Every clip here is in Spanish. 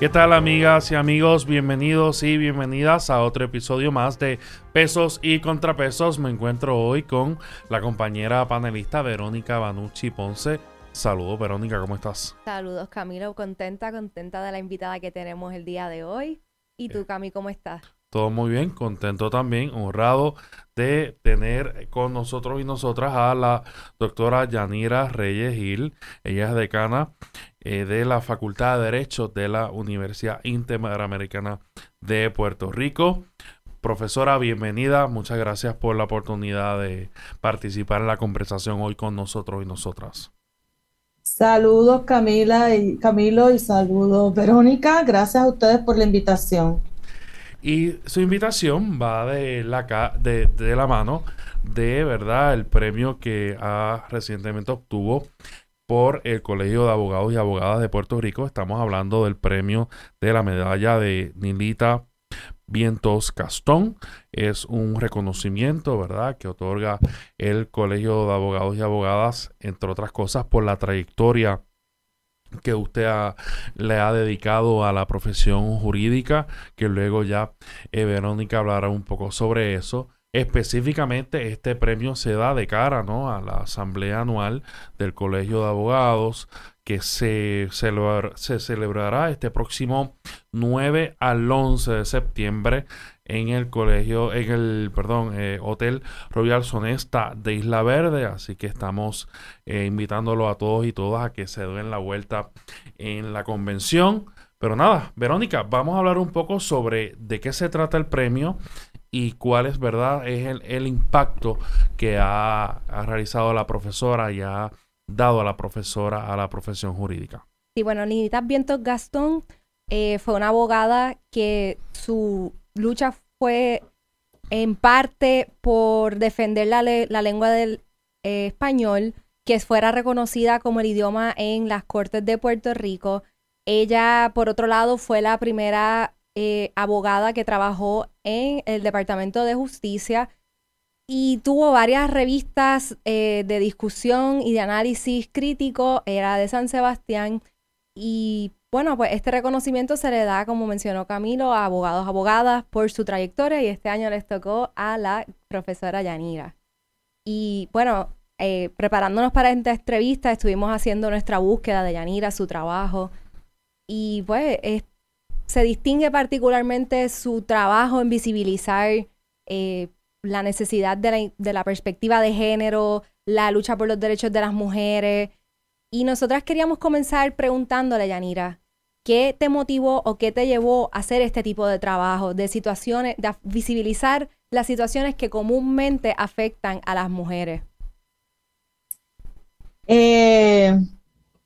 ¿Qué tal amigas y amigos? Bienvenidos y bienvenidas a otro episodio más de Pesos y Contrapesos. Me encuentro hoy con la compañera panelista Verónica Banucci Ponce. Saludos Verónica, ¿cómo estás? Saludos Camilo, contenta, contenta de la invitada que tenemos el día de hoy. ¿Y tú, Cami, cómo estás? Todo muy bien, contento también, honrado de tener con nosotros y nosotras a la doctora Yanira Reyes Gil. Ella es decana eh, de la Facultad de Derecho de la Universidad Interamericana de Puerto Rico. Profesora, bienvenida. Muchas gracias por la oportunidad de participar en la conversación hoy con nosotros y nosotras. Saludos Camila y Camilo y saludos Verónica. Gracias a ustedes por la invitación. Y su invitación va de la, de, de la mano de verdad el premio que recientemente obtuvo por el Colegio de Abogados y Abogadas de Puerto Rico. Estamos hablando del premio de la medalla de Nilita Vientos Castón. Es un reconocimiento, ¿verdad?, que otorga el Colegio de Abogados y Abogadas, entre otras cosas, por la trayectoria que usted le ha dedicado a la profesión jurídica, que luego ya eh, Verónica hablará un poco sobre eso. Específicamente, este premio se da de cara ¿no? a la asamblea anual del Colegio de Abogados que se, se celebrará este próximo 9 al 11 de septiembre en el colegio, en el, perdón, eh, Hotel Royal Sonesta de Isla Verde. Así que estamos eh, invitándolo a todos y todas a que se den la vuelta en la convención. Pero nada, Verónica, vamos a hablar un poco sobre de qué se trata el premio y cuál es verdad es el, impacto que ha, realizado la profesora y ha dado a la profesora a la profesión jurídica. Sí, bueno, Nidita Vientos Gastón eh, fue una abogada que su lucha fue en parte por defender la, lengua del eh, español, que fuera reconocida como el idioma en las Cortes de Puerto Rico. Ella, por otro lado, fue la primera eh, abogada que trabajó en el Departamento de Justicia y tuvo varias revistas eh, de discusión y de análisis crítico, era de San Sebastián y bueno, pues este reconocimiento se le da, como mencionó Camilo, a abogados, abogadas por su trayectoria y este año les tocó a la profesora Yanira. Y bueno, eh, preparándonos para esta entrevista, estuvimos haciendo nuestra búsqueda de Yanira, su trabajo. Y pues se distingue particularmente su trabajo en visibilizar eh, la necesidad de la, perspectiva de género, la lucha por los derechos de las mujeres. Y nosotras queríamos comenzar preguntándole, Yanira, ¿qué te motivó o qué te llevó a hacer este tipo de trabajo, de situaciones, de visibilizar las situaciones que comúnmente afectan a las mujeres? Eh,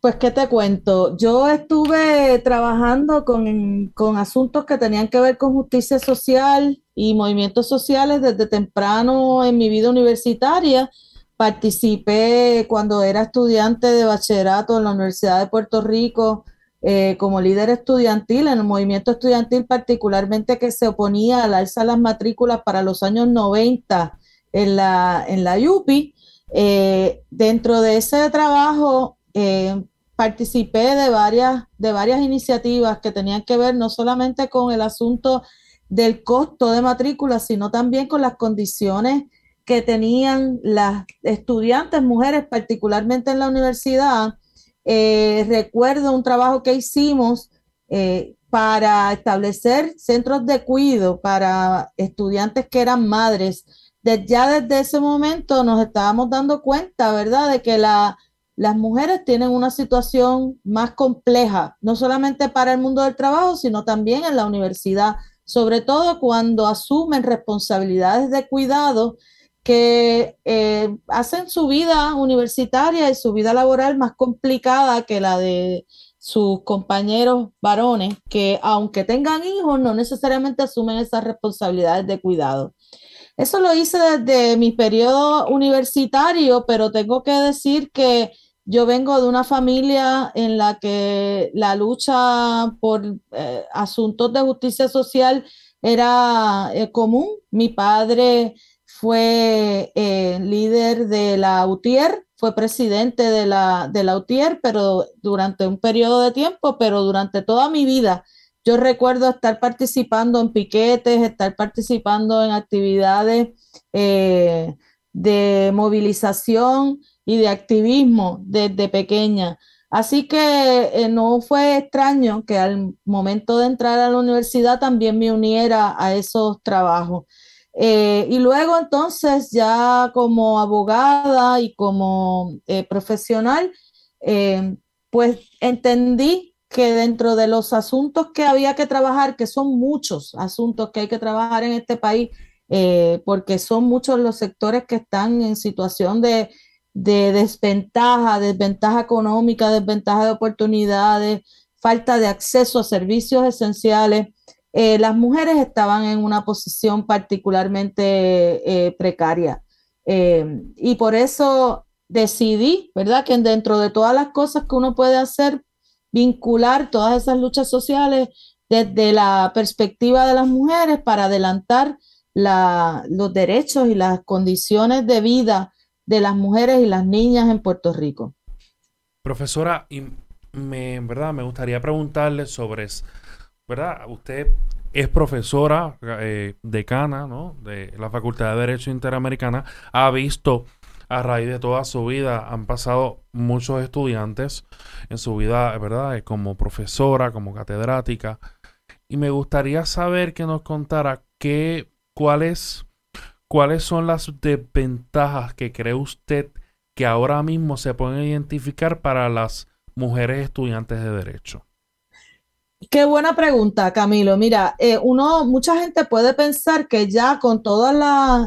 pues, ¿qué te cuento? Yo estuve trabajando con, asuntos que tenían que ver con justicia social y movimientos sociales desde temprano en mi vida universitaria. Participé cuando era estudiante de bachillerato en la Universidad de Puerto Rico eh, como líder estudiantil, en el movimiento estudiantil particularmente que se oponía al alza de las matrículas para los años 90 en la, en la UPI. Eh, dentro de ese trabajo eh, participé de varias, de varias iniciativas que tenían que ver no solamente con el asunto del costo de matrícula, sino también con las condiciones que tenían las estudiantes mujeres, particularmente en la universidad. Eh, recuerdo un trabajo que hicimos eh, para establecer centros de cuidado para estudiantes que eran madres. ya desde ese momento nos estábamos dando cuenta, ¿verdad?, de que la, las mujeres tienen una situación más compleja, no solamente para el mundo del trabajo, sino también en la universidad, sobre todo cuando asumen responsabilidades de cuidado que eh, hacen su vida universitaria y su vida laboral más complicada que la de sus compañeros varones, que aunque tengan hijos, no necesariamente asumen esas responsabilidades de cuidado. Eso lo hice desde mi periodo universitario, pero tengo que decir que yo vengo de una familia en la que la lucha por eh, asuntos de justicia social era eh, común. Mi padre fue eh, líder de la UTIER, fue presidente de la, de la UTIER, pero durante un periodo de tiempo, pero durante toda mi vida Yo recuerdo estar participando en piquetes, estar participando en actividades de movilización y de activismo desde pequeña. Así que eh, no fue extraño que al momento de entrar a la universidad también me uniera a esos trabajos. Eh, y luego entonces ya como abogada y como eh, profesional, pues entendí que dentro de los asuntos que había que trabajar, que son muchos asuntos que hay que trabajar en este país, porque son muchos los sectores que están en situación de de desventaja, desventaja económica, desventaja de oportunidades, falta de acceso a servicios esenciales. Eh, las mujeres estaban en una posición particularmente eh, precaria. Eh, y por eso decidí, ¿verdad? Que dentro de todas las cosas que uno puede hacer, vincular todas esas luchas sociales desde la perspectiva de las mujeres para adelantar los derechos y las condiciones de vida de las mujeres y las niñas en Puerto Rico. Profesora, y me, ¿verdad? me gustaría preguntarle sobre, ¿verdad? Usted es profesora eh, decana ¿no? de la Facultad de Derecho Interamericana, ha visto a raíz de toda su vida, han pasado muchos estudiantes en su vida, ¿verdad? Eh, como profesora, como catedrática, y me gustaría saber que nos contara qué, cuáles ¿cuáles son las desventajas que cree usted que ahora mismo se pueden identificar para las mujeres estudiantes de derecho? Qué buena pregunta, Camilo. Mira, eh, uno, mucha gente puede pensar que ya con todas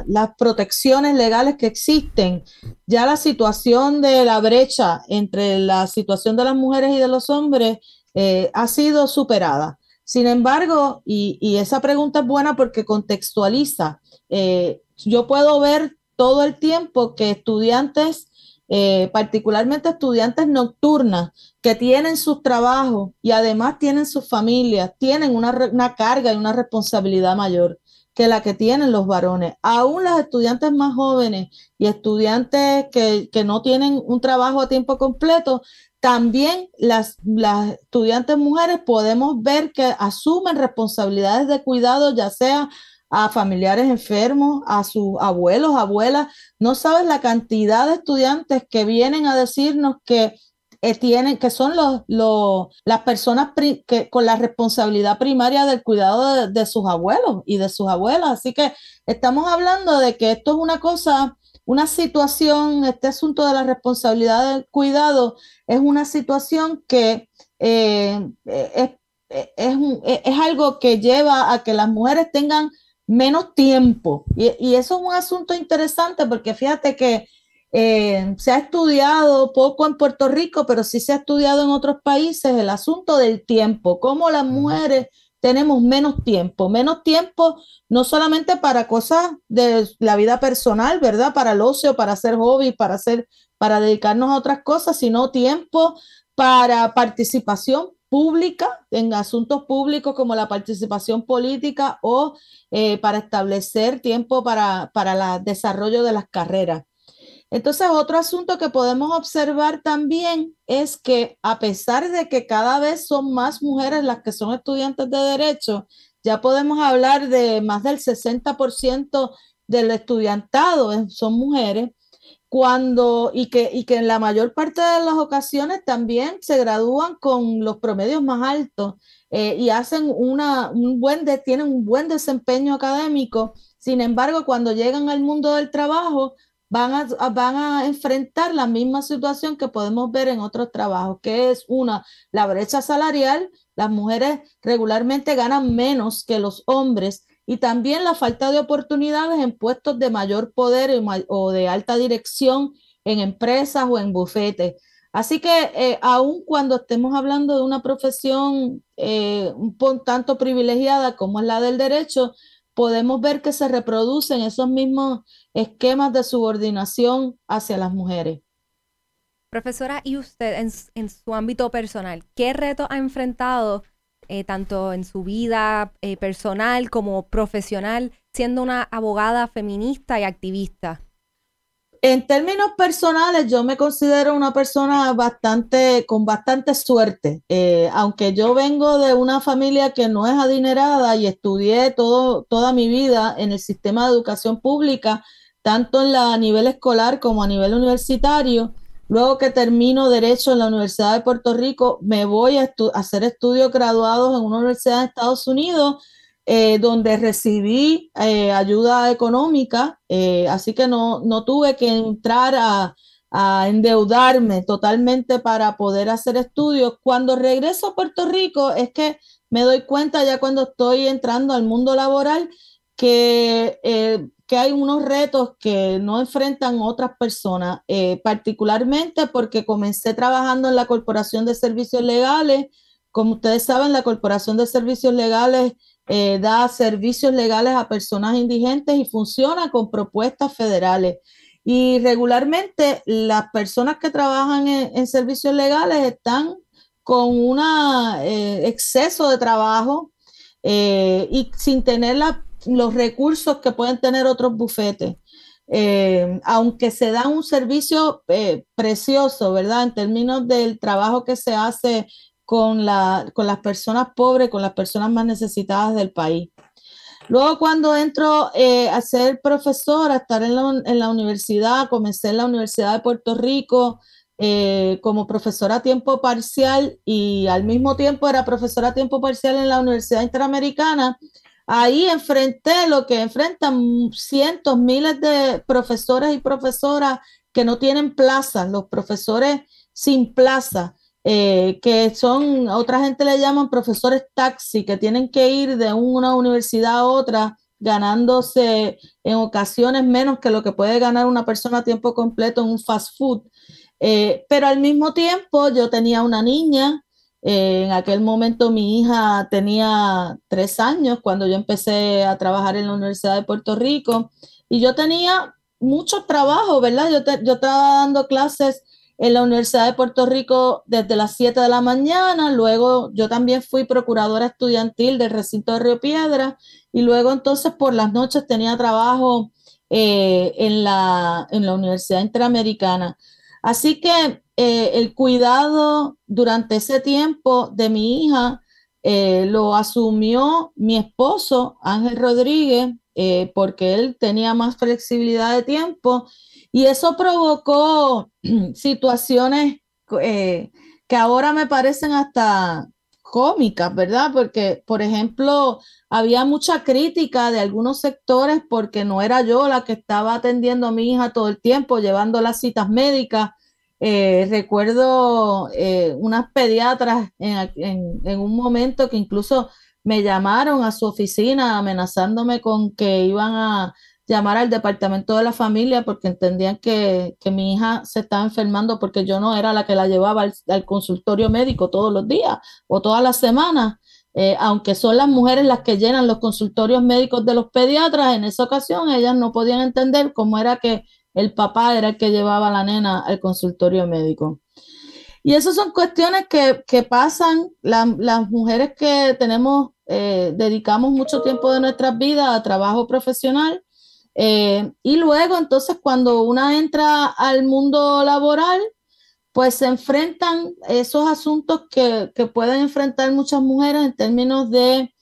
las protecciones legales que existen, ya la situación de la brecha entre la situación de las mujeres y de los hombres eh, ha sido superada. Sin embargo, y, esa pregunta es buena porque contextualiza, eh, yo puedo ver todo el tiempo que estudiantes, eh, particularmente estudiantes nocturnas, que tienen sus trabajos y además tienen sus familias, tienen una, carga y una responsabilidad mayor que la que tienen los varones. Aún las estudiantes más jóvenes y estudiantes que, no tienen un trabajo a tiempo completo, también las, las, estudiantes mujeres podemos ver que asumen responsabilidades de cuidado, ya sea a familiares enfermos, a sus abuelos, abuelas. No sabes la cantidad de estudiantes que vienen a decirnos que eh, tienen, que son los, las personas que, con la responsabilidad primaria del cuidado de, sus abuelos y de sus abuelas. Así que estamos hablando de que esto es una cosa, una situación, este asunto de la responsabilidad del cuidado es una situación que eh, es, es, es algo que lleva a que las mujeres tengan menos tiempo. Y, eso es un asunto interesante porque fíjate que eh, se ha estudiado poco en Puerto Rico, pero sí se ha estudiado en otros países el asunto del tiempo, cómo las mujeres tenemos menos tiempo, menos tiempo no solamente para cosas de la vida personal, ¿verdad? Para el ocio, para hacer hobby, para hacer, para dedicarnos a otras cosas, sino tiempo para participación pública, en asuntos públicos como la participación política o eh, para establecer tiempo para, para el desarrollo de las carreras. Entonces, otro asunto que podemos observar también es que a pesar de que cada vez son más mujeres las que son estudiantes de derecho, ya podemos hablar de más del 60% del estudiantado son mujeres, cuando, y que, y que en la mayor parte de las ocasiones también se gradúan con los promedios más altos eh, y hacen una, un buen tienen un buen desempeño académico. Sin embargo, cuando llegan al mundo del trabajo, van a, van a enfrentar la misma situación que podemos ver en otros trabajos, que es una, la brecha salarial. Las mujeres regularmente ganan menos que los hombres y también la falta de oportunidades en puestos de mayor poder o de alta dirección en empresas o en bufetes. Así que eh, aun cuando estemos hablando de una profesión eh, un tanto privilegiada como es la del derecho, podemos ver que se reproducen esos mismos esquemas de subordinación hacia las mujeres. Profesora, ¿y usted en, en su ámbito personal, qué reto ha enfrentado eh, tanto en su vida eh, personal como profesional, siendo una abogada feminista y activista? en términos personales, yo me considero una persona bastante, con bastante suerte. Eh, aunque yo vengo de una familia que no es adinerada y estudié todo, toda mi vida en el sistema de educación pública, tanto en la, a nivel escolar como a nivel universitario, luego que termino Derecho en la Universidad de Puerto Rico, me voy a hacer estudios graduados en una universidad de Estados Unidos eh, donde recibí eh, ayuda económica, eh, así que no, no, tuve que entrar a, a, endeudarme totalmente para poder hacer estudios. Cuando regreso a Puerto Rico es que me doy cuenta ya cuando estoy entrando al mundo laboral que, que hay unos retos que no enfrentan otras personas, particularmente porque comencé trabajando en la Corporación de Servicios Legales. Como ustedes saben, la Corporación de Servicios Legales eh, da servicios legales a personas indigentes y funciona con propuestas federales. Y regularmente las personas que trabajan en, servicios legales están con un eh, exceso de trabajo eh, y sin tener los recursos que pueden tener otros bufetes. aunque se da un servicio precioso, ¿verdad? En términos del trabajo que se hace con, la, con las personas pobres, con las personas más necesitadas del país. Luego cuando entro eh, a ser profesora, a estar en la, en la, universidad, comencé en la Universidad de Puerto Rico eh, como profesora a tiempo parcial y al mismo tiempo era profesora a tiempo parcial en la Universidad Interamericana. Ahí enfrenté lo que enfrentan cientos, miles de profesores y profesoras que no tienen plaza, los profesores sin plaza. Eh, que son, otra gente le llaman profesores taxi, que tienen que ir de una universidad a otra ganándose en ocasiones menos que lo que puede ganar una persona a tiempo completo en un fast food. Eh, pero al mismo tiempo yo tenía una niña, en aquel momento mi hija tenía tres años cuando yo empecé a trabajar en la Universidad de Puerto Rico y yo tenía mucho trabajo, ¿verdad? Yo, yo estaba dando clases en la Universidad de Puerto Rico desde las 7 de la mañana, luego yo también fui procuradora estudiantil del recinto de Río Piedra y luego entonces por las noches tenía trabajo eh, en, la, en la Universidad Interamericana. Así que eh, el cuidado durante ese tiempo de mi hija eh, lo asumió mi esposo, Ángel Rodríguez, porque él tenía más flexibilidad de tiempo y eso provocó situaciones eh, que ahora me parecen hasta cómicas, ¿verdad? Porque, por ejemplo, había mucha crítica de algunos sectores porque no era yo la que estaba atendiendo a mi hija todo el tiempo, llevando las citas médicas. Eh, recuerdo eh, unas pediatras en, un momento que incluso me llamaron a su oficina amenazándome con que iban a llamar al departamento de la familia porque entendían que, mi hija se estaba enfermando porque yo no era la que la llevaba al, consultorio médico todos los días o todas las semanas. Eh, aunque son las mujeres las que llenan los consultorios médicos de los pediatras, en esa ocasión ellas no podían entender cómo era que el papá era el que llevaba a la nena al consultorio médico. Y esas son cuestiones que, pasan las mujeres que tenemos, eh, dedicamos mucho tiempo de nuestras vidas a trabajo profesional eh, y luego, entonces, cuando una entra al mundo laboral, pues se enfrentan esos asuntos que, pueden enfrentar muchas mujeres en términos de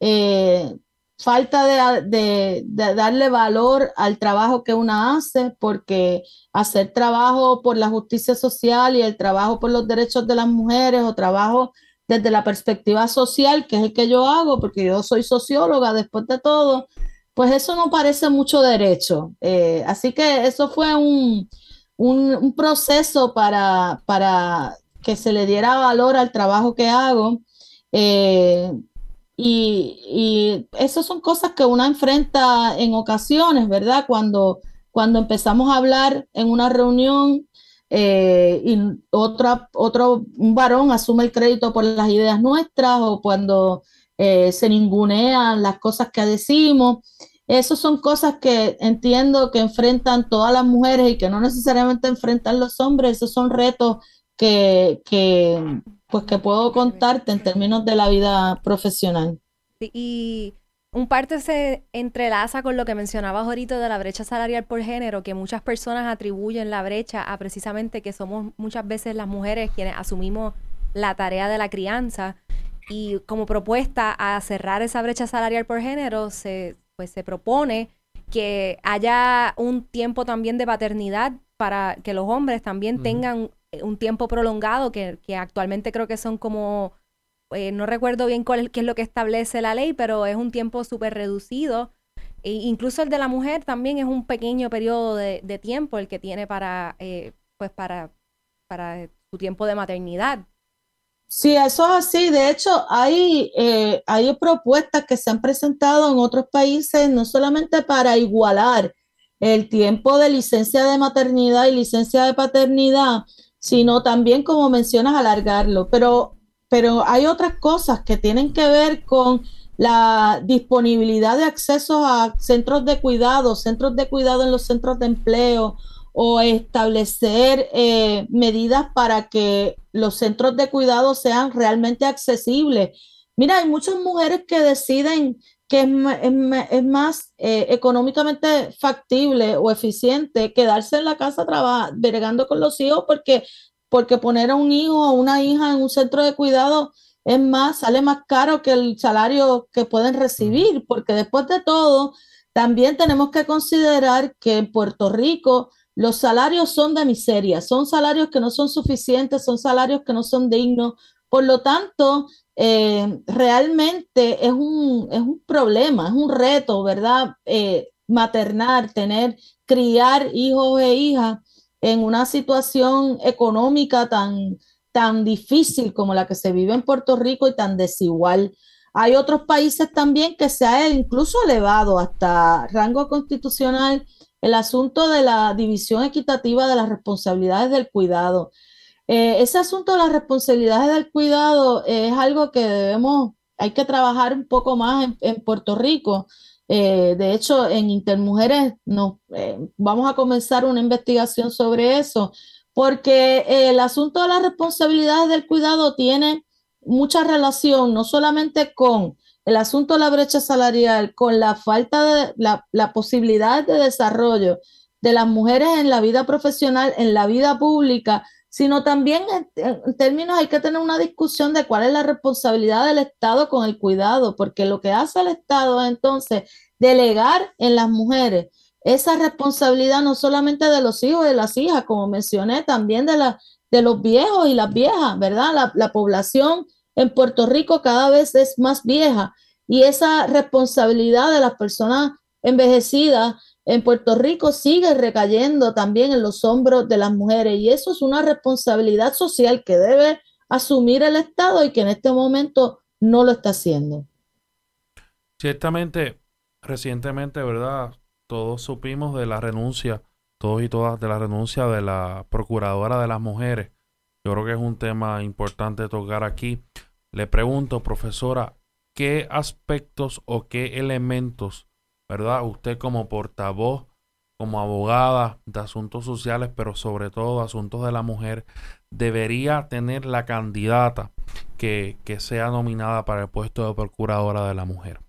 eh, falta de, darle valor al trabajo que una hace, porque hacer trabajo por la justicia social y el trabajo por los derechos de las mujeres o trabajo desde la perspectiva social, que es el que yo hago, porque yo soy socióloga después de todo, pues eso no parece mucho derecho. Eh, así que eso fue un, proceso para, para, que se le diera valor al trabajo que hago. Eh, y, y esas son cosas que uno enfrenta en ocasiones, ¿verdad? Cuando, cuando empezamos a hablar en una reunión eh, y otra, otro, un varón asume el crédito por las ideas nuestras o cuando eh, se ningunean las cosas que decimos. Esas son cosas que entiendo que enfrentan todas las mujeres y que no necesariamente enfrentan los hombres. Esos son retos que, pues que puedo contarte en términos de la vida profesional. y un parte se entrelaza con lo que mencionabas ahorita de la brecha salarial por género, que muchas personas atribuyen la brecha a precisamente que somos muchas veces las mujeres quienes asumimos la tarea de la crianza. Y como propuesta a cerrar esa brecha salarial por género, se, pues se propone que haya un tiempo también de paternidad para que los hombres también tengan un tiempo prolongado, que, actualmente creo que son como, eh, no recuerdo bien cuál, qué es lo que establece la ley, pero es un tiempo súper reducido. E incluso el de la mujer también es un pequeño periodo de, tiempo el que tiene para, eh, pues para, para su tiempo de maternidad. Sí, eso es así. De hecho, hay, eh, hay propuestas que se han presentado en otros países, no solamente para igualar el tiempo de licencia de maternidad y licencia de paternidad, sino también, como mencionas, alargarlo. Pero, pero hay otras cosas que tienen que ver con la disponibilidad de acceso a centros de cuidado, centros de cuidado en los centros de empleo o establecer eh, medidas para que los centros de cuidado sean realmente accesibles. Mira, hay muchas mujeres que deciden que es, más eh, económicamente factible o eficiente quedarse en la casa trabajando, con los hijos porque, porque poner a un hijo o una hija en un centro de cuidado es más, sale más caro que el salario que pueden recibir, porque después de todo, también tenemos que considerar que en Puerto Rico los salarios son de miseria, son salarios que no son suficientes, son salarios que no son dignos. Por lo tanto, eh, realmente es un, es un, problema, es un reto, ¿verdad? Eh, maternar, tener, criar hijos e hijas en una situación económica tan, tan difícil como la que se vive en Puerto Rico y tan desigual. Hay otros países también que se ha incluso elevado hasta rango constitucional el asunto de la división equitativa de las responsabilidades del cuidado. Eh, ese asunto de las responsabilidades del cuidado es algo que debemos, hay que trabajar un poco más en, Puerto Rico. Eh, de hecho, en Intermujeres nos, eh, vamos a comenzar una investigación sobre eso, porque el asunto de las responsabilidades del cuidado tiene mucha relación no solamente con el asunto de la brecha salarial, con la falta de la, posibilidad de desarrollo de las mujeres en la vida profesional, en la vida pública, sino también en, términos hay que tener una discusión de cuál es la responsabilidad del Estado con el cuidado, porque lo que hace el Estado es entonces delegar en las mujeres esa responsabilidad no solamente de los hijos y de las hijas, como mencioné, también de, la, de los viejos y las viejas, ¿verdad? La, la población en Puerto Rico cada vez es más vieja y esa responsabilidad de las personas envejecidas en Puerto Rico sigue recayendo también en los hombros de las mujeres y eso es una responsabilidad social que debe asumir el Estado y que en este momento no lo está haciendo. Ciertamente, recientemente, ¿verdad? Todos supimos de la renuncia, todos y todas, de la renuncia de la Procuradora de las Mujeres. Yo creo que es un tema importante tocar aquí. Le pregunto, profesora, ¿qué aspectos o qué elementos, verdad? Usted como portavoz, como abogada de asuntos sociales, pero sobre todo asuntos de la mujer, debería tener la candidata que, sea nominada para el puesto de procuradora de la mujer?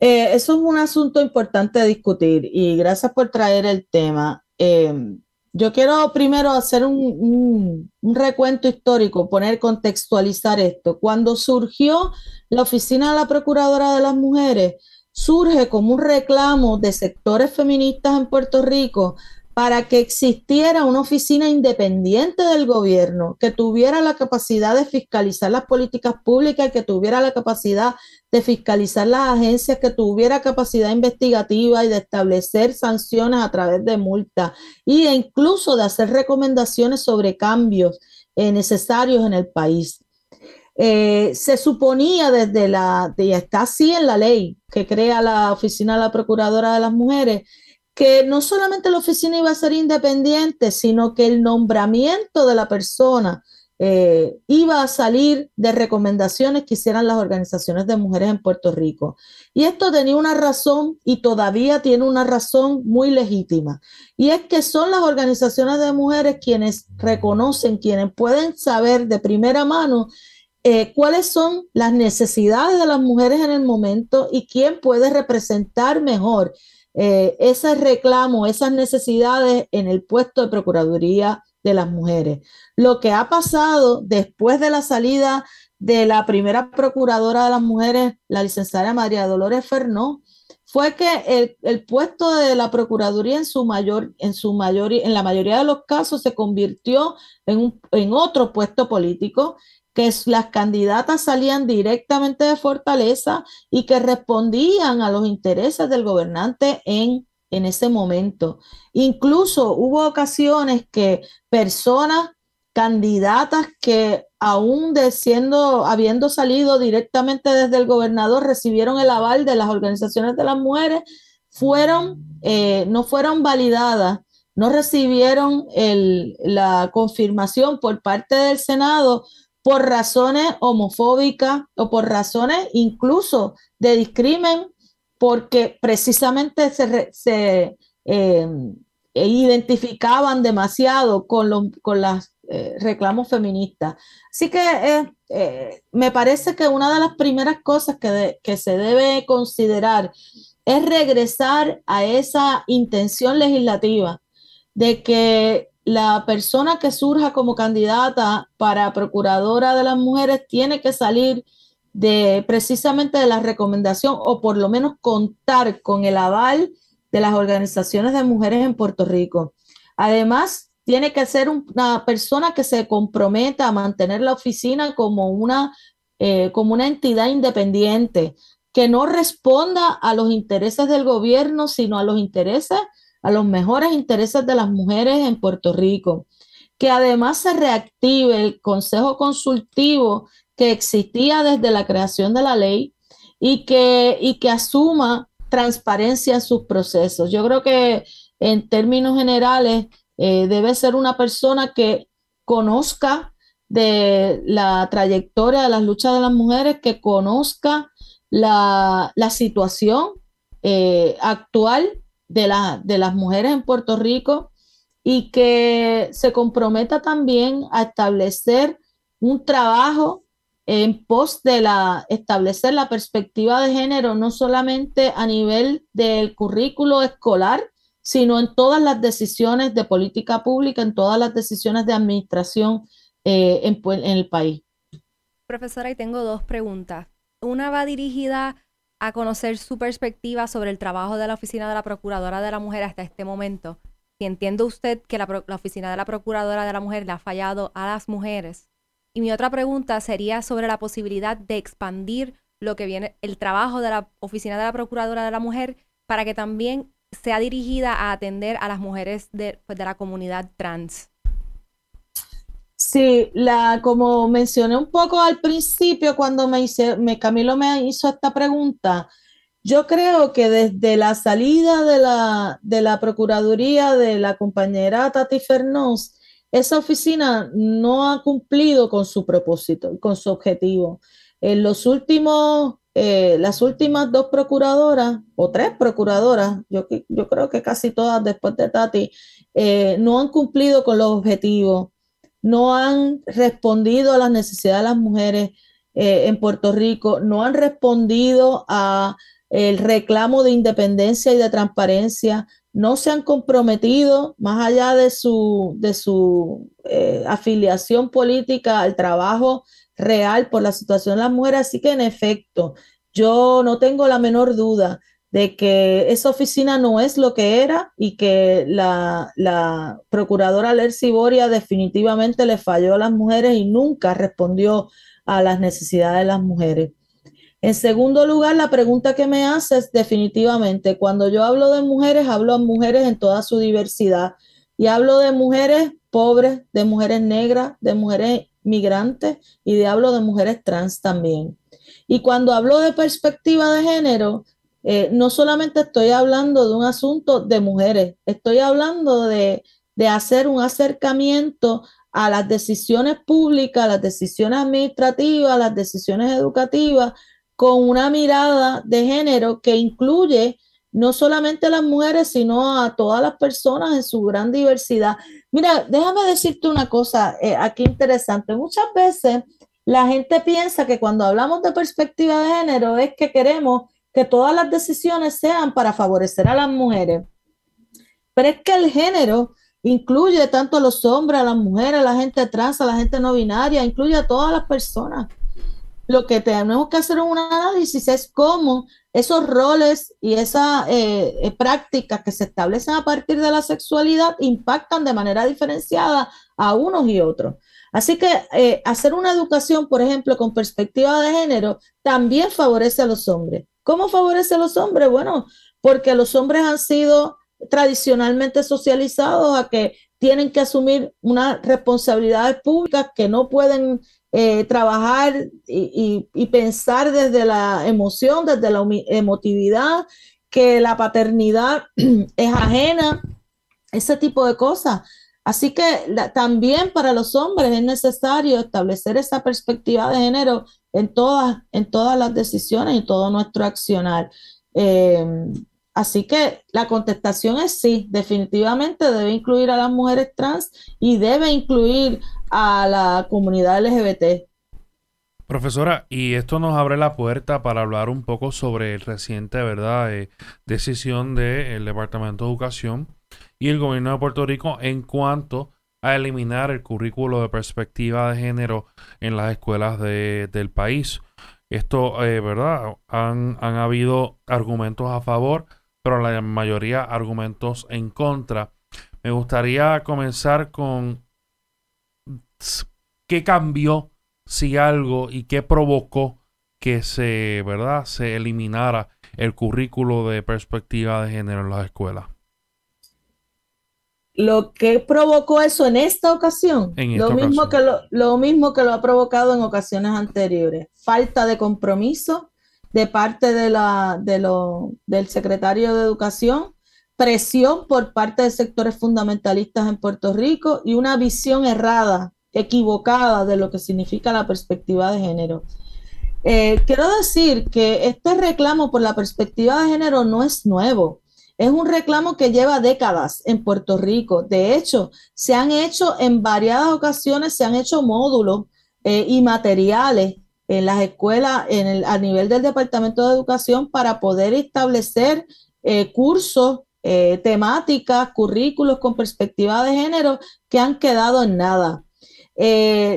Eh, eso es un asunto importante de discutir y gracias por traer el tema. Eh, yo quiero primero hacer un, recuento histórico, poner, contextualizar esto. Cuando surgió la Oficina de la Procuradora de las Mujeres, surge como un reclamo de sectores feministas en Puerto Rico para que existiera una oficina independiente del gobierno que tuviera la capacidad de fiscalizar las políticas públicas, que tuviera la capacidad de fiscalizar las agencias, que tuviera capacidad investigativa y de establecer sanciones a través de multas e incluso de hacer recomendaciones sobre cambios eh, necesarios en el país. Eh, se suponía desde la, y está así en la ley que crea la Oficina de la Procuradora de las Mujeres, que no solamente la oficina iba a ser independiente, sino que el nombramiento de la persona eh, iba a salir de recomendaciones que hicieran las organizaciones de mujeres en Puerto Rico. Y esto tenía una razón y todavía tiene una razón muy legítima. Y es que son las organizaciones de mujeres quienes reconocen, quienes pueden saber de primera mano eh, cuáles son las necesidades de las mujeres en el momento y quién puede representar mejor eh, ese reclamo, esas necesidades en el puesto de Procuraduría de las Mujeres. Lo que ha pasado después de la salida de la primera Procuradora de las Mujeres, la licenciada María Dolores Fernó, fue que el, puesto de la Procuraduría en su mayor, en su mayoría, en la mayoría de los casos se convirtió en otro puesto político, que las candidatas salían directamente de Fortaleza y que respondían a los intereses del gobernante en, en ese momento. Incluso hubo ocasiones que personas candidatas que aún siendo, habiendo salido directamente desde el gobernador, recibieron el aval de las organizaciones de las mujeres, fueron, eh, no fueron validadas, no recibieron la confirmación por parte del Senado por razones homofóbicas o por razones incluso de discrimen, porque precisamente se, se eh, identificaban demasiado con, los con las eh, reclamos feministas. Así que eh, me parece que una de las primeras cosas que, que se debe considerar es regresar a esa intención legislativa de que la persona que surja como candidata para procuradora de las mujeres tiene que salir de precisamente de la recomendación o por lo menos contar con el aval de las organizaciones de mujeres en Puerto Rico. Además, tiene que ser una persona que se comprometa a mantener la oficina como una, eh, como una entidad independiente, que no responda a los intereses del gobierno, sino a los intereses, a los mejores intereses de las mujeres en Puerto Rico. Que además se reactive el consejo consultivo que existía desde la creación de la ley y que, y que asuma transparencia en sus procesos. Yo creo que en términos generales, eh, debe ser una persona que conozca de la trayectoria de las luchas de las mujeres, que conozca la, situación eh, actual de, de las mujeres en Puerto Rico y que se comprometa también a establecer un trabajo en pos de la establecer la perspectiva de género no solamente a nivel del currículo escolar, sino en todas las decisiones de política pública, en todas las decisiones de administración eh, en, el país. Profesora, y tengo dos preguntas. Una va dirigida a conocer su perspectiva sobre el trabajo de la Oficina de la Procuradora de la Mujer hasta este momento. Si entiende usted que la, Oficina de la Procuradora de la Mujer le ha fallado a las mujeres. Y mi otra pregunta sería sobre la posibilidad de expandir lo que viene, el trabajo de la Oficina de la Procuradora de la Mujer para que también sea dirigida a atender a las mujeres de, pues, de la comunidad trans. Sí, la, como mencioné un poco al principio cuando me, hice, me Camilo me hizo esta pregunta, yo creo que desde la salida de la, de la Procuraduría de la compañera Tati Fernós, esa oficina no ha cumplido con su propósito, con su objetivo. En los últimos eh, las últimas dos procuradoras, o tres procuradoras, yo, yo creo que casi todas después de Tati, eh, no han cumplido con los objetivos, no han respondido a las necesidades de las mujeres eh, en Puerto Rico, no han respondido a el reclamo de independencia y de transparencia, no se han comprometido más allá de su, de su afiliación política al trabajo real por la situación de las mujeres. Así que en efecto, yo no tengo la menor duda de que esa oficina no es lo que era y que la, la procuradora Lercy Boria definitivamente le falló a las mujeres y nunca respondió a las necesidades de las mujeres. En segundo lugar, la pregunta que me haces definitivamente, cuando yo hablo de mujeres, hablo de mujeres en toda su diversidad y hablo de mujeres pobres, de mujeres negras, de mujeres migrantes y de hablo de mujeres trans también. Y cuando hablo de perspectiva de género, eh, no solamente estoy hablando de un asunto de mujeres, estoy hablando de, de hacer un acercamiento a las decisiones públicas, a las decisiones administrativas, a las decisiones educativas, con una mirada de género que incluye no solamente a las mujeres, sino a todas las personas en su gran diversidad. Mira, déjame decirte una cosa eh, aquí interesante. Muchas veces la gente piensa que cuando hablamos de perspectiva de género es que queremos que todas las decisiones sean para favorecer a las mujeres. Pero es que el género incluye tanto a los hombres, a las mujeres, a la gente trans, a la gente no binaria, incluye a todas las personas. Lo que tenemos que hacer un análisis es cómo esos roles y esas eh, eh, prácticas que se establecen a partir de la sexualidad impactan de manera diferenciada a unos y otros. Así que eh, hacer una educación, por ejemplo, con perspectiva de género, también favorece a los hombres. ¿Cómo favorece a los hombres? Bueno, porque los hombres han sido tradicionalmente socializados a que tienen que asumir unas responsabilidades públicas que no pueden eh, trabajar y, y, pensar desde la emoción, desde la emotividad, que la paternidad es ajena, ese tipo de cosas. Así que también para los hombres es necesario establecer esa perspectiva de género en todas, en todas las decisiones y todo nuestro accionar. Em, así que la contestación es sí, definitivamente debe incluir a las mujeres trans y debe incluir a la comunidad LGBT. Profesora, y esto nos abre la puerta para hablar un poco sobre el reciente, ¿verdad?, eh, decisión del Departamento de Educación y el gobierno de Puerto Rico en cuanto a eliminar el currículo de perspectiva de género en las escuelas del país. Esto, eh, ¿verdad? Han, han habido argumentos a favor, pero la mayoría argumentos en contra. Me gustaría comenzar con qué cambió, si algo, y qué provocó que se, ¿verdad? se eliminara el currículo de perspectiva de género en las escuelas lo que provocó eso en esta ocasión, lo, mismo Que lo, mismo que lo ha provocado en ocasiones anteriores, falta de compromiso de parte de la, de lo, del secretario de Educación, presión por parte de sectores fundamentalistas en Puerto Rico y una visión errada, equivocada de lo que significa la perspectiva de género. Eh, quiero decir que este reclamo por la perspectiva de género no es nuevo. Es un reclamo que lleva décadas en Puerto Rico. De hecho, se han hecho en variadas ocasiones, se han hecho módulos eh, y materiales en las escuelas en el, a nivel del Departamento de Educación para poder establecer eh, cursos, eh, temáticas, currículos con perspectiva de género que han quedado en nada.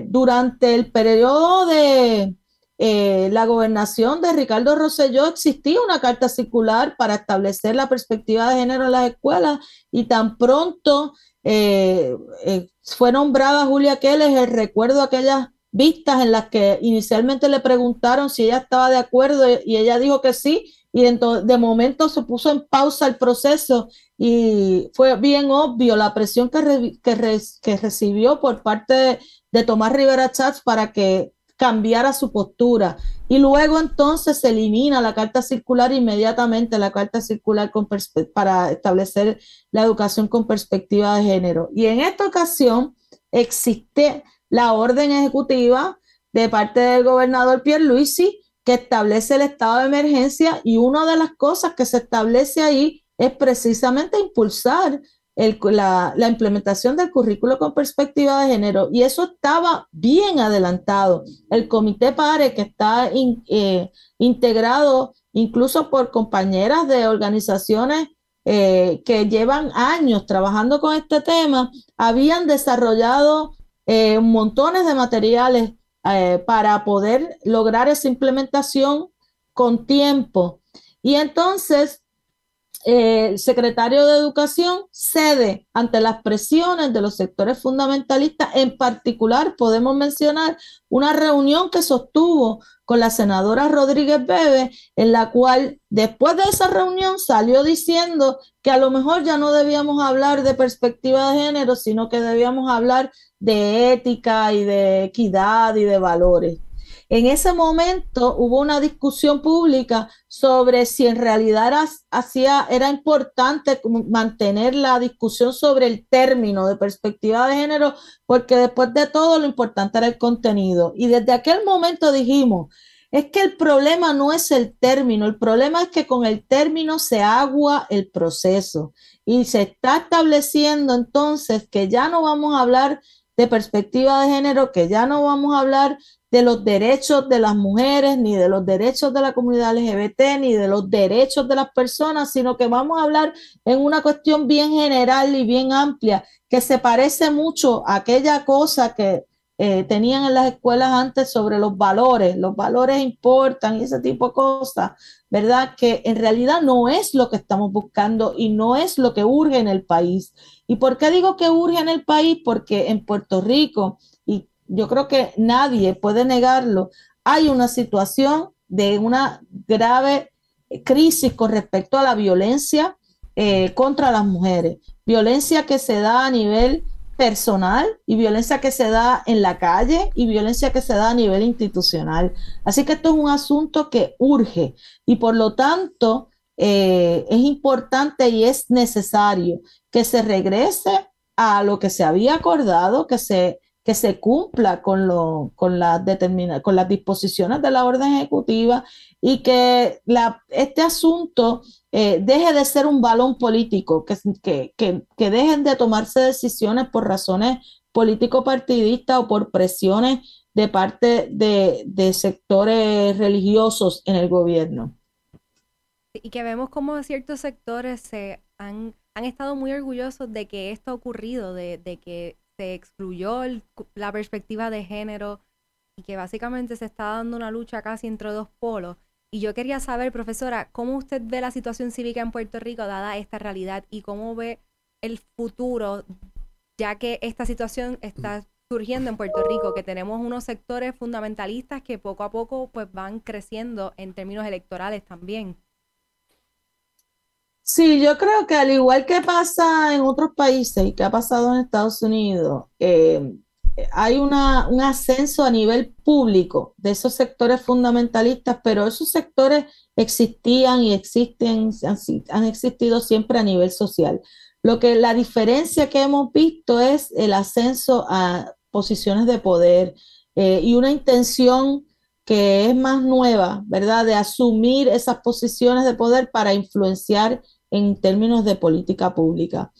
durante el periodo de, eh, la gobernación de Ricardo Rosselló existía una carta circular para establecer la perspectiva de género en las escuelas y tan pronto eh, eh, fue nombrada Julia Keller el recuerdo aquellas vistas en las que inicialmente le preguntaron si ella estaba de acuerdo y ella dijo que sí y de momento se puso en pausa el proceso y fue bien obvio la presión que, recibió por parte de, de Tomás Rivera Chats para que cambiara su postura. Y luego entonces se elimina la carta circular inmediatamente, la carta circular para establecer la educación con perspectiva de género. Y en esta ocasión existe la orden ejecutiva de parte del gobernador Pierre Luisi que establece el estado de emergencia y una de las cosas que se establece ahí es precisamente impulsar la, implementación del currículo con perspectiva de género y eso estaba bien adelantado. El comité PARE, que está eh, integrado incluso por compañeras de organizaciones eh, que llevan años trabajando con este tema, habían desarrollado eh, montones de materiales para poder lograr esa implementación con tiempo. Y entonces el secretario de Educación cede ante las presiones de los sectores fundamentalistas. En particular, podemos mencionar una reunión que sostuvo con la senadora Rodríguez Bebe, en la cual después de esa reunión salió diciendo que a lo mejor ya no debíamos hablar de perspectiva de género, sino que debíamos hablar de ética y de equidad y de valores. En ese momento hubo una discusión pública sobre si en realidad era, hacía, era importante mantener la discusión sobre el término de perspectiva de género, porque después de todo lo importante era el contenido. Y desde aquel momento dijimos, es que el problema no es el término, el problema es que con el término se agua el proceso y se está estableciendo entonces que ya no vamos a hablar de perspectiva de género, que ya no vamos a hablar de los derechos de las mujeres, ni de los derechos de la comunidad LGBT, ni de los derechos de las personas, sino que vamos a hablar en una cuestión bien general y bien amplia, que se parece mucho a aquella cosa que eh, tenían en las escuelas antes sobre los valores, los valores importan y ese tipo de cosas, ¿verdad? Que en realidad no es lo que estamos buscando y no es lo que urge en el país. ¿Y por qué digo que urge en el país? Porque en Puerto Rico, yo creo que nadie puede negarlo, hay una situación de una grave crisis con respecto a la violencia eh, contra las mujeres, violencia que se da a nivel personal y violencia que se da en la calle y violencia que se da a nivel institucional. Así que esto es un asunto que urge y por lo tanto eh, es importante y es necesario que se regrese a lo que se había acordado, que se, que se cumpla con, lo, con, la con las disposiciones de la orden ejecutiva y que este asunto eh, deje de ser un balón político, que, que, que, dejen de tomarse decisiones por razones político-partidistas o por presiones de parte de, de, sectores religiosos en el gobierno. Y que vemos como ciertos sectores se han, han estado muy orgullosos de que esto ha ocurrido, de, de que se excluyó la perspectiva de género y que básicamente se está dando una lucha casi entre dos polos. Y yo quería saber, profesora, ¿cómo usted ve la situación cívica en Puerto Rico dada esta realidad y cómo ve el futuro, ya que esta situación está surgiendo en Puerto Rico, que tenemos unos sectores fundamentalistas que poco a poco pues van creciendo en términos electorales también? Sí, yo creo que al igual que pasa en otros países y que ha pasado en Estados Unidos, eh, hay una, un ascenso a nivel público de esos sectores fundamentalistas, pero esos sectores existían y existen, han, existido siempre a nivel social. Lo que la diferencia que hemos visto es el ascenso a posiciones de poder eh, y una intención que es más nueva, ¿verdad? De asumir esas posiciones de poder para influenciar en términos de política pública.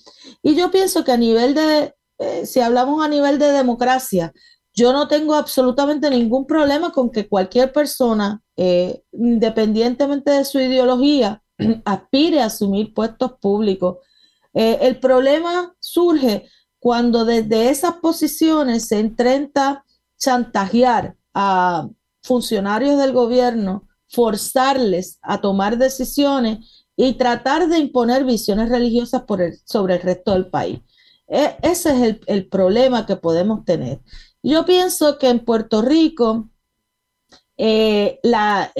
Y yo pienso que a nivel de, eh, si hablamos a nivel de democracia, yo no tengo absolutamente ningún problema con que cualquier persona, eh, independientemente de su ideología, aspire a asumir puestos públicos. Eh, el problema surge cuando desde esas posiciones se intenta chantajear a funcionarios del gobierno, forzarles a tomar decisiones y tratar de imponer visiones religiosas sobre el resto del país. E, ese es el, problema que podemos tener. Yo pienso que en Puerto Rico eh, la,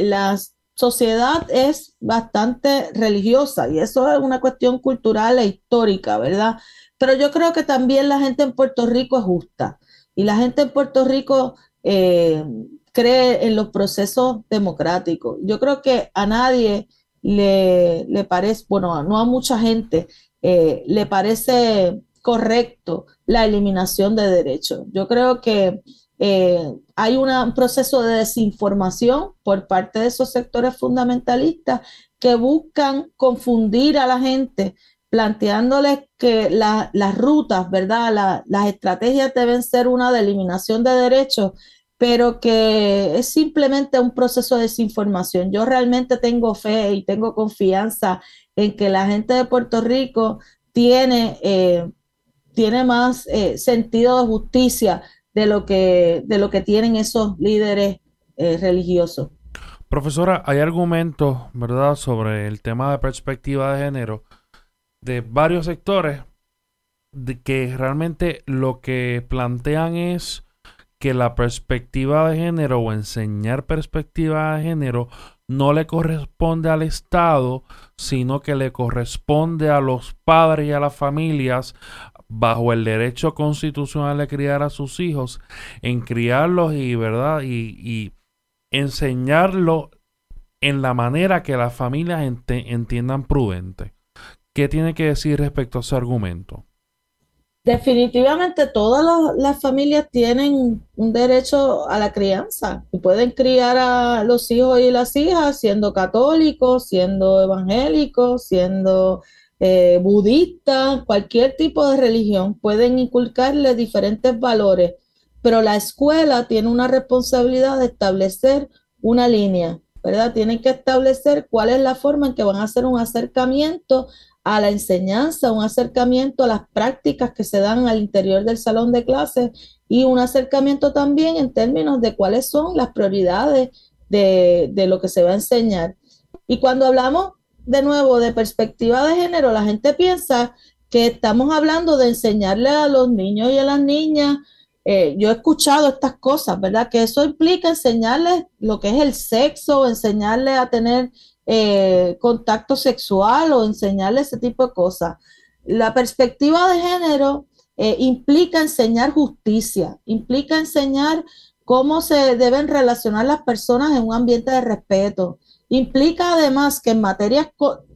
sociedad es bastante religiosa y eso es una cuestión cultural e histórica, ¿verdad? Pero yo creo que también la gente en Puerto Rico es justa y la gente en Puerto Rico eh, cree en los procesos democráticos. Yo creo que a nadie le, le parece, bueno, no a mucha gente eh, le parece correcto la eliminación de derechos. Yo creo que eh, hay un proceso de desinformación por parte de esos sectores fundamentalistas que buscan confundir a la gente, planteándoles que las rutas, ¿verdad? las estrategias deben ser una de eliminación de derechos, pero que es simplemente un proceso de desinformación. Yo realmente tengo fe y tengo confianza en que la gente de Puerto Rico tiene eh, tiene más eh, sentido de justicia de lo que, de lo que tienen esos líderes eh, religiosos. Profesora, hay argumentos, ¿verdad?, sobre el tema de perspectiva de género de varios sectores de que realmente lo que plantean es que la perspectiva de género o enseñar perspectiva de género no le corresponde al Estado, sino que le corresponde a los padres y a las familias bajo el derecho constitucional de criar a sus hijos, en criarlos y, ¿verdad? Y, y enseñarlo en la manera que las familias entiendan prudente. ¿Qué tiene que decir respecto a ese argumento? Definitivamente todas las, familias tienen un derecho a la crianza. Y pueden criar a los hijos y las hijas siendo católicos, siendo evangélicos, siendo eh, budista, cualquier tipo de religión, pueden inculcarle diferentes valores, pero la escuela tiene una responsabilidad de establecer una línea, ¿verdad? Tienen que establecer cuál es la forma en que van a hacer un acercamiento a la enseñanza, un acercamiento a las prácticas que se dan al interior del salón de clases y un acercamiento también en términos de cuáles son las prioridades de, de lo que se va a enseñar. Y cuando hablamos de nuevo de perspectiva de género, la gente piensa que estamos hablando de enseñarle a los niños y a las niñas. Eh, yo he escuchado estas cosas, ¿verdad? Que eso implica enseñarles lo que es el sexo, enseñarles a tener eh, contacto sexual o enseñarle ese tipo de cosas. La perspectiva de género eh, implica enseñar justicia, implica enseñar cómo se deben relacionar las personas en un ambiente de respeto. Implica además que en materias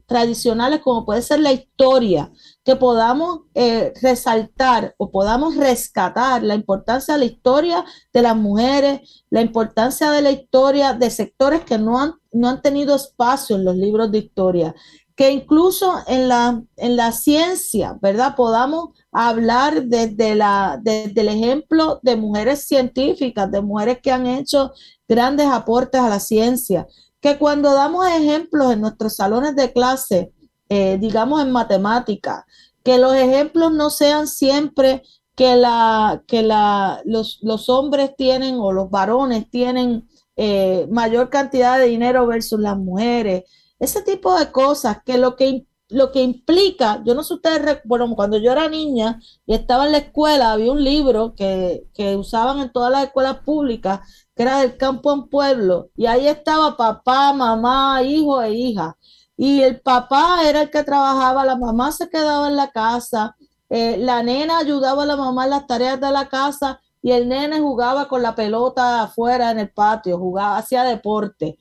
tradicionales como puede ser la historia, que podamos eh, resaltar o podamos rescatar la importancia de la historia de las mujeres, la importancia de la historia de sectores que no han, no han tenido espacio en los libros de historia, que incluso en la, en la ciencia, ¿verdad? Podamos hablar desde, desde el ejemplo de mujeres científicas, de mujeres que han hecho grandes aportes a la ciencia, que cuando damos ejemplos en nuestros salones de clase, eh, digamos en matemática, que los ejemplos no sean siempre que, la, que la, los, los hombres tienen o los varones tienen eh, mayor cantidad de dinero versus las mujeres, ese tipo de cosas que lo que lo que implica, yo no sé ustedes, bueno, cuando yo era niña y estaba en la escuela, había un libro que, que usaban en todas las escuelas públicas que era del campo en pueblo, y ahí estaba papá, mamá, hijo e hija. Y el papá era el que trabajaba, la mamá se quedaba en la casa, eh, la nena ayudaba a la mamá en las tareas de la casa y el nene jugaba con la pelota afuera en el patio, jugaba, hacía deporte.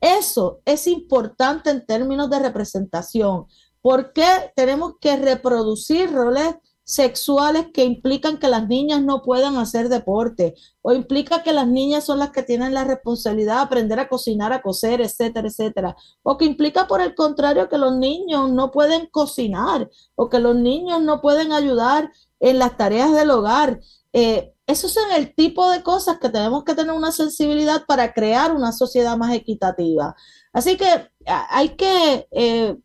Eso es importante en términos de representación. ¿Por qué tenemos que reproducir roles sexuales que implican que las niñas no puedan hacer deporte o implica que las niñas son las que tienen la responsabilidad de aprender a cocinar, a coser, etcétera, etcétera. O que implica por el contrario que los niños no pueden cocinar o que los niños no pueden ayudar en las tareas del hogar. Eh, esos son el tipo de cosas que tenemos que tener una sensibilidad para crear una sociedad más equitativa. Así que hay que eh,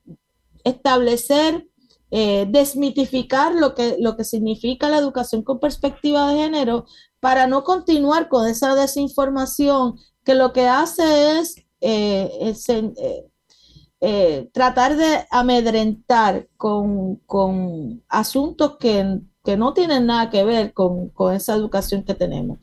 establecer eh, desmitificar lo que, lo que significa la educación con perspectiva de género para no continuar con esa desinformación que lo que hace es, eh, eh, tratar de amedrentar con, con asuntos que, que, no tienen nada que ver con, con esa educación que tenemos.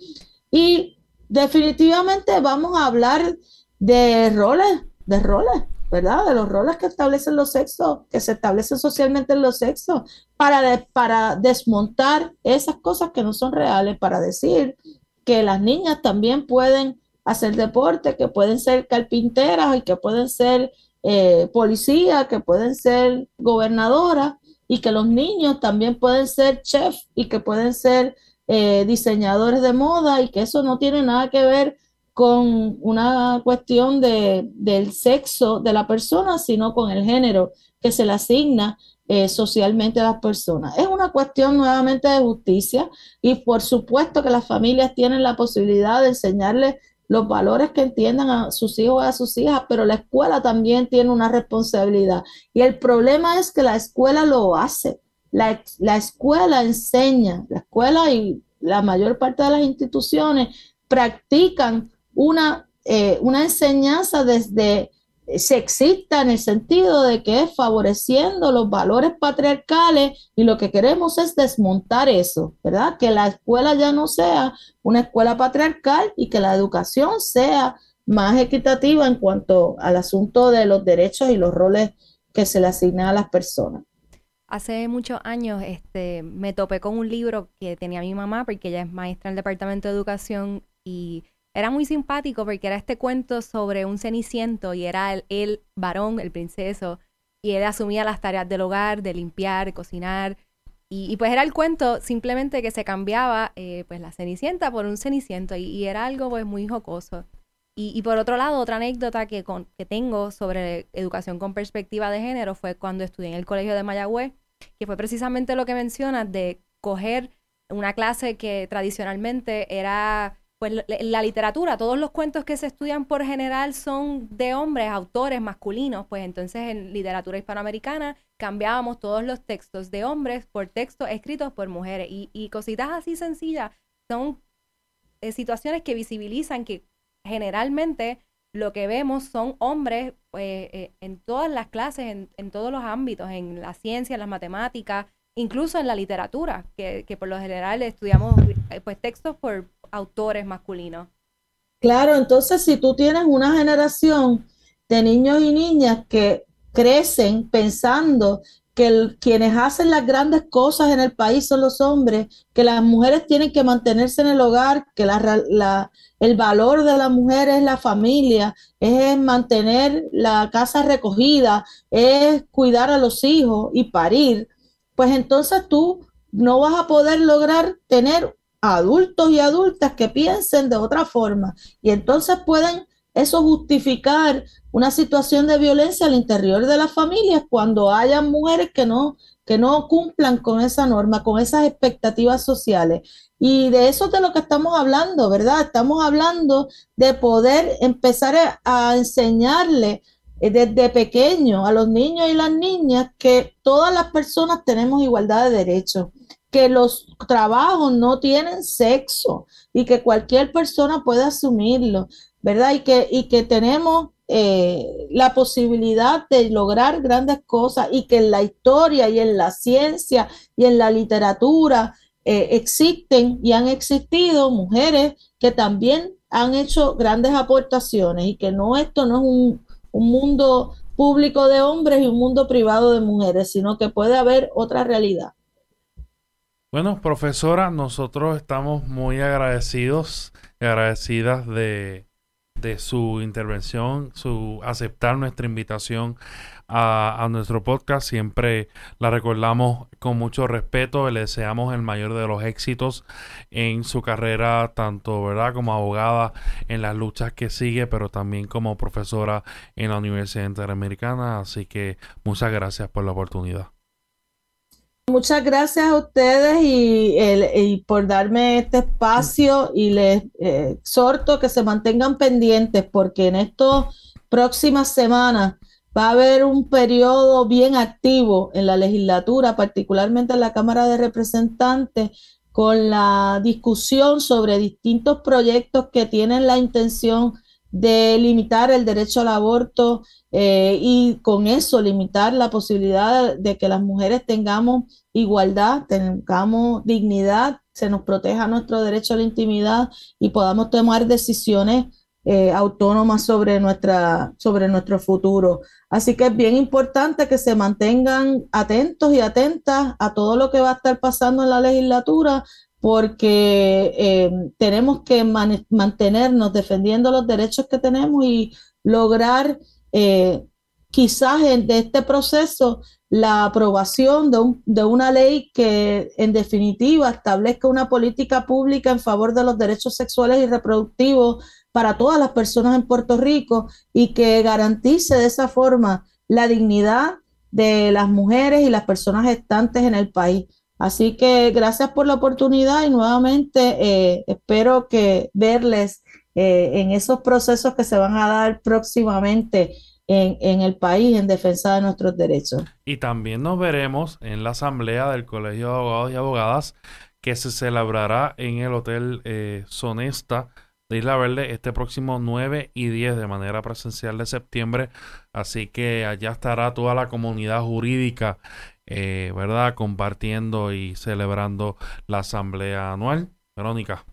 Y definitivamente vamos a hablar de roles, de roles. ¿Verdad? De los roles que establecen los sexos, que se establecen socialmente en los sexos, para, para desmontar esas cosas que no son reales, para decir que las niñas también pueden hacer deporte, que pueden ser carpinteras y que pueden ser eh, policías, que pueden ser gobernadoras y que los niños también pueden ser chefs y que pueden ser eh, diseñadores de moda y que eso no tiene nada que ver con una cuestión de, del sexo de la persona, sino con el género que se le asigna eh, socialmente a las personas. Es una cuestión nuevamente de justicia y por supuesto que las familias tienen la posibilidad de enseñarles los valores que entiendan a sus hijos y a sus hijas, pero la escuela también tiene una responsabilidad. Y el problema es que la escuela lo hace. La, la escuela enseña, la escuela y la mayor parte de las instituciones practican una, eh, una enseñanza desde sexista en el sentido de que es favoreciendo los valores patriarcales y lo que queremos es desmontar eso, ¿verdad? Que la escuela ya no sea una escuela patriarcal y que la educación sea más equitativa en cuanto al asunto de los derechos y los roles que se le asignan a las personas. Hace muchos años este, me topé con un libro que tenía mi mamá porque ella es maestra en el Departamento de Educación y era muy simpático porque era este cuento sobre un ceniciento y era el, varón, el princeso, y él asumía las tareas del hogar, de limpiar, de cocinar. Y, pues era el cuento simplemente que se cambiaba eh, pues la cenicienta por un ceniciento y, era algo pues muy jocoso. Y, por otro lado, otra anécdota que, que tengo sobre educación con perspectiva de género fue cuando estudié en el colegio de Mayagüez, que fue precisamente lo que mencionas de coger una clase que tradicionalmente era pues la, literatura, todos los cuentos que se estudian por general son de hombres, autores masculinos, pues entonces en literatura hispanoamericana cambiábamos todos los textos de hombres por textos escritos por mujeres. Y, cositas así sencillas son eh, situaciones que visibilizan que generalmente lo que vemos son hombres pues, eh, en todas las clases, en, en, todos los ámbitos, en la ciencia, en las matemáticas, incluso en la literatura, que, que por lo general estudiamos eh, pues textos por autores masculinos. Claro, entonces si tú tienes una generación de niños y niñas que crecen pensando que quienes hacen las grandes cosas en el país son los hombres, que las mujeres tienen que mantenerse en el hogar, que la, el valor de la mujer es la familia, es mantener la casa recogida, es cuidar a los hijos y parir, pues entonces tú no vas a poder lograr tener adultos y adultas que piensen de otra forma y entonces pueden eso justificar una situación de violencia al interior de las familias cuando haya mujeres que no que no cumplan con esa norma, con esas expectativas sociales. Y de eso es de lo que estamos hablando, ¿verdad? Estamos hablando de poder empezar a enseñarle desde pequeño a los niños y las niñas que todas las personas tenemos igualdad de derechos, que los trabajos no tienen sexo y que cualquier persona puede asumirlo, ¿verdad? Y que, y que tenemos eh, la posibilidad de lograr grandes cosas y que en la historia y en la ciencia y en la literatura eh, existen y han existido mujeres que también han hecho grandes aportaciones y que no esto no es un, un mundo público de hombres y un mundo privado de mujeres, sino que puede haber otra realidad. Bueno, profesora, nosotros estamos muy agradecidos agradecidas de, de su intervención, su aceptar nuestra invitación a, nuestro podcast. Siempre la recordamos con mucho respeto. Le deseamos el mayor de los éxitos en su carrera, tanto verdad como abogada en las luchas que sigue, pero también como profesora en la Universidad Interamericana. Así que muchas gracias por la oportunidad. Muchas gracias a ustedes y, por darme este espacio y les eh, exhorto que se mantengan pendientes porque en estas próximas semanas va a haber un periodo bien activo en la legislatura, particularmente en la Cámara de Representantes, con la discusión sobre distintos proyectos que tienen la intención de limitar el derecho al aborto eh, y con eso limitar la posibilidad de que las mujeres tengamos igualdad, tengamos dignidad, se nos proteja nuestro derecho a la intimidad y podamos tomar decisiones eh, autónomas sobre, nuestra, sobre nuestro futuro. Así que es bien importante que se mantengan atentos y atentas a todo lo que va a estar pasando en la legislatura, porque eh, tenemos que mantenernos defendiendo los derechos que tenemos y lograr eh, quizás en, de este proceso la aprobación de, una ley que en definitiva establezca una política pública en favor de los derechos sexuales y reproductivos para todas las personas en Puerto Rico y que garantice de esa forma la dignidad de las mujeres y las personas gestantes en el país. Así que gracias por la oportunidad y nuevamente eh, espero que verles eh, en esos procesos que se van a dar próximamente en, en, el país en defensa de nuestros derechos. Y también nos veremos en la asamblea del Colegio de Abogados y Abogadas que se celebrará en el Hotel eh, Sonesta de Isla Verde este próximo 9 y 10 de manera presencial de septiembre. Así que allá estará toda la comunidad jurídica, eh, ¿verdad? Compartiendo y celebrando la asamblea anual. Verónica.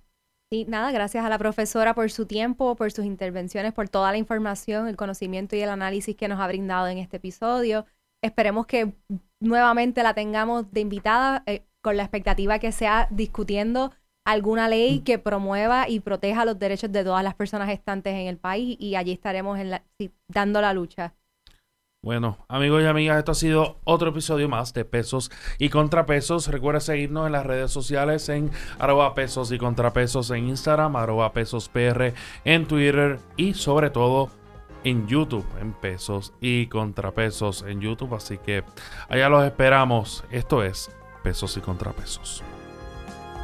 Sí, nada, gracias a la profesora por su tiempo, por sus intervenciones, por toda la información, el conocimiento y el análisis que nos ha brindado en este episodio. Esperemos que nuevamente la tengamos de invitada eh, con la expectativa que sea discutiendo alguna ley mm. que promueva y proteja los derechos de todas las personas gestantes en el país y allí estaremos en la, dando la lucha. Bueno, amigos y amigas, esto ha sido otro episodio más de Pesos y Contrapesos. Recuerda seguirnos en las redes sociales en arroba pesos y contrapesos en Instagram, arroba pesos PR en Twitter y sobre todo en YouTube, en Pesos y Contrapesos en YouTube. Así que allá los esperamos. Esto es Pesos y Contrapesos.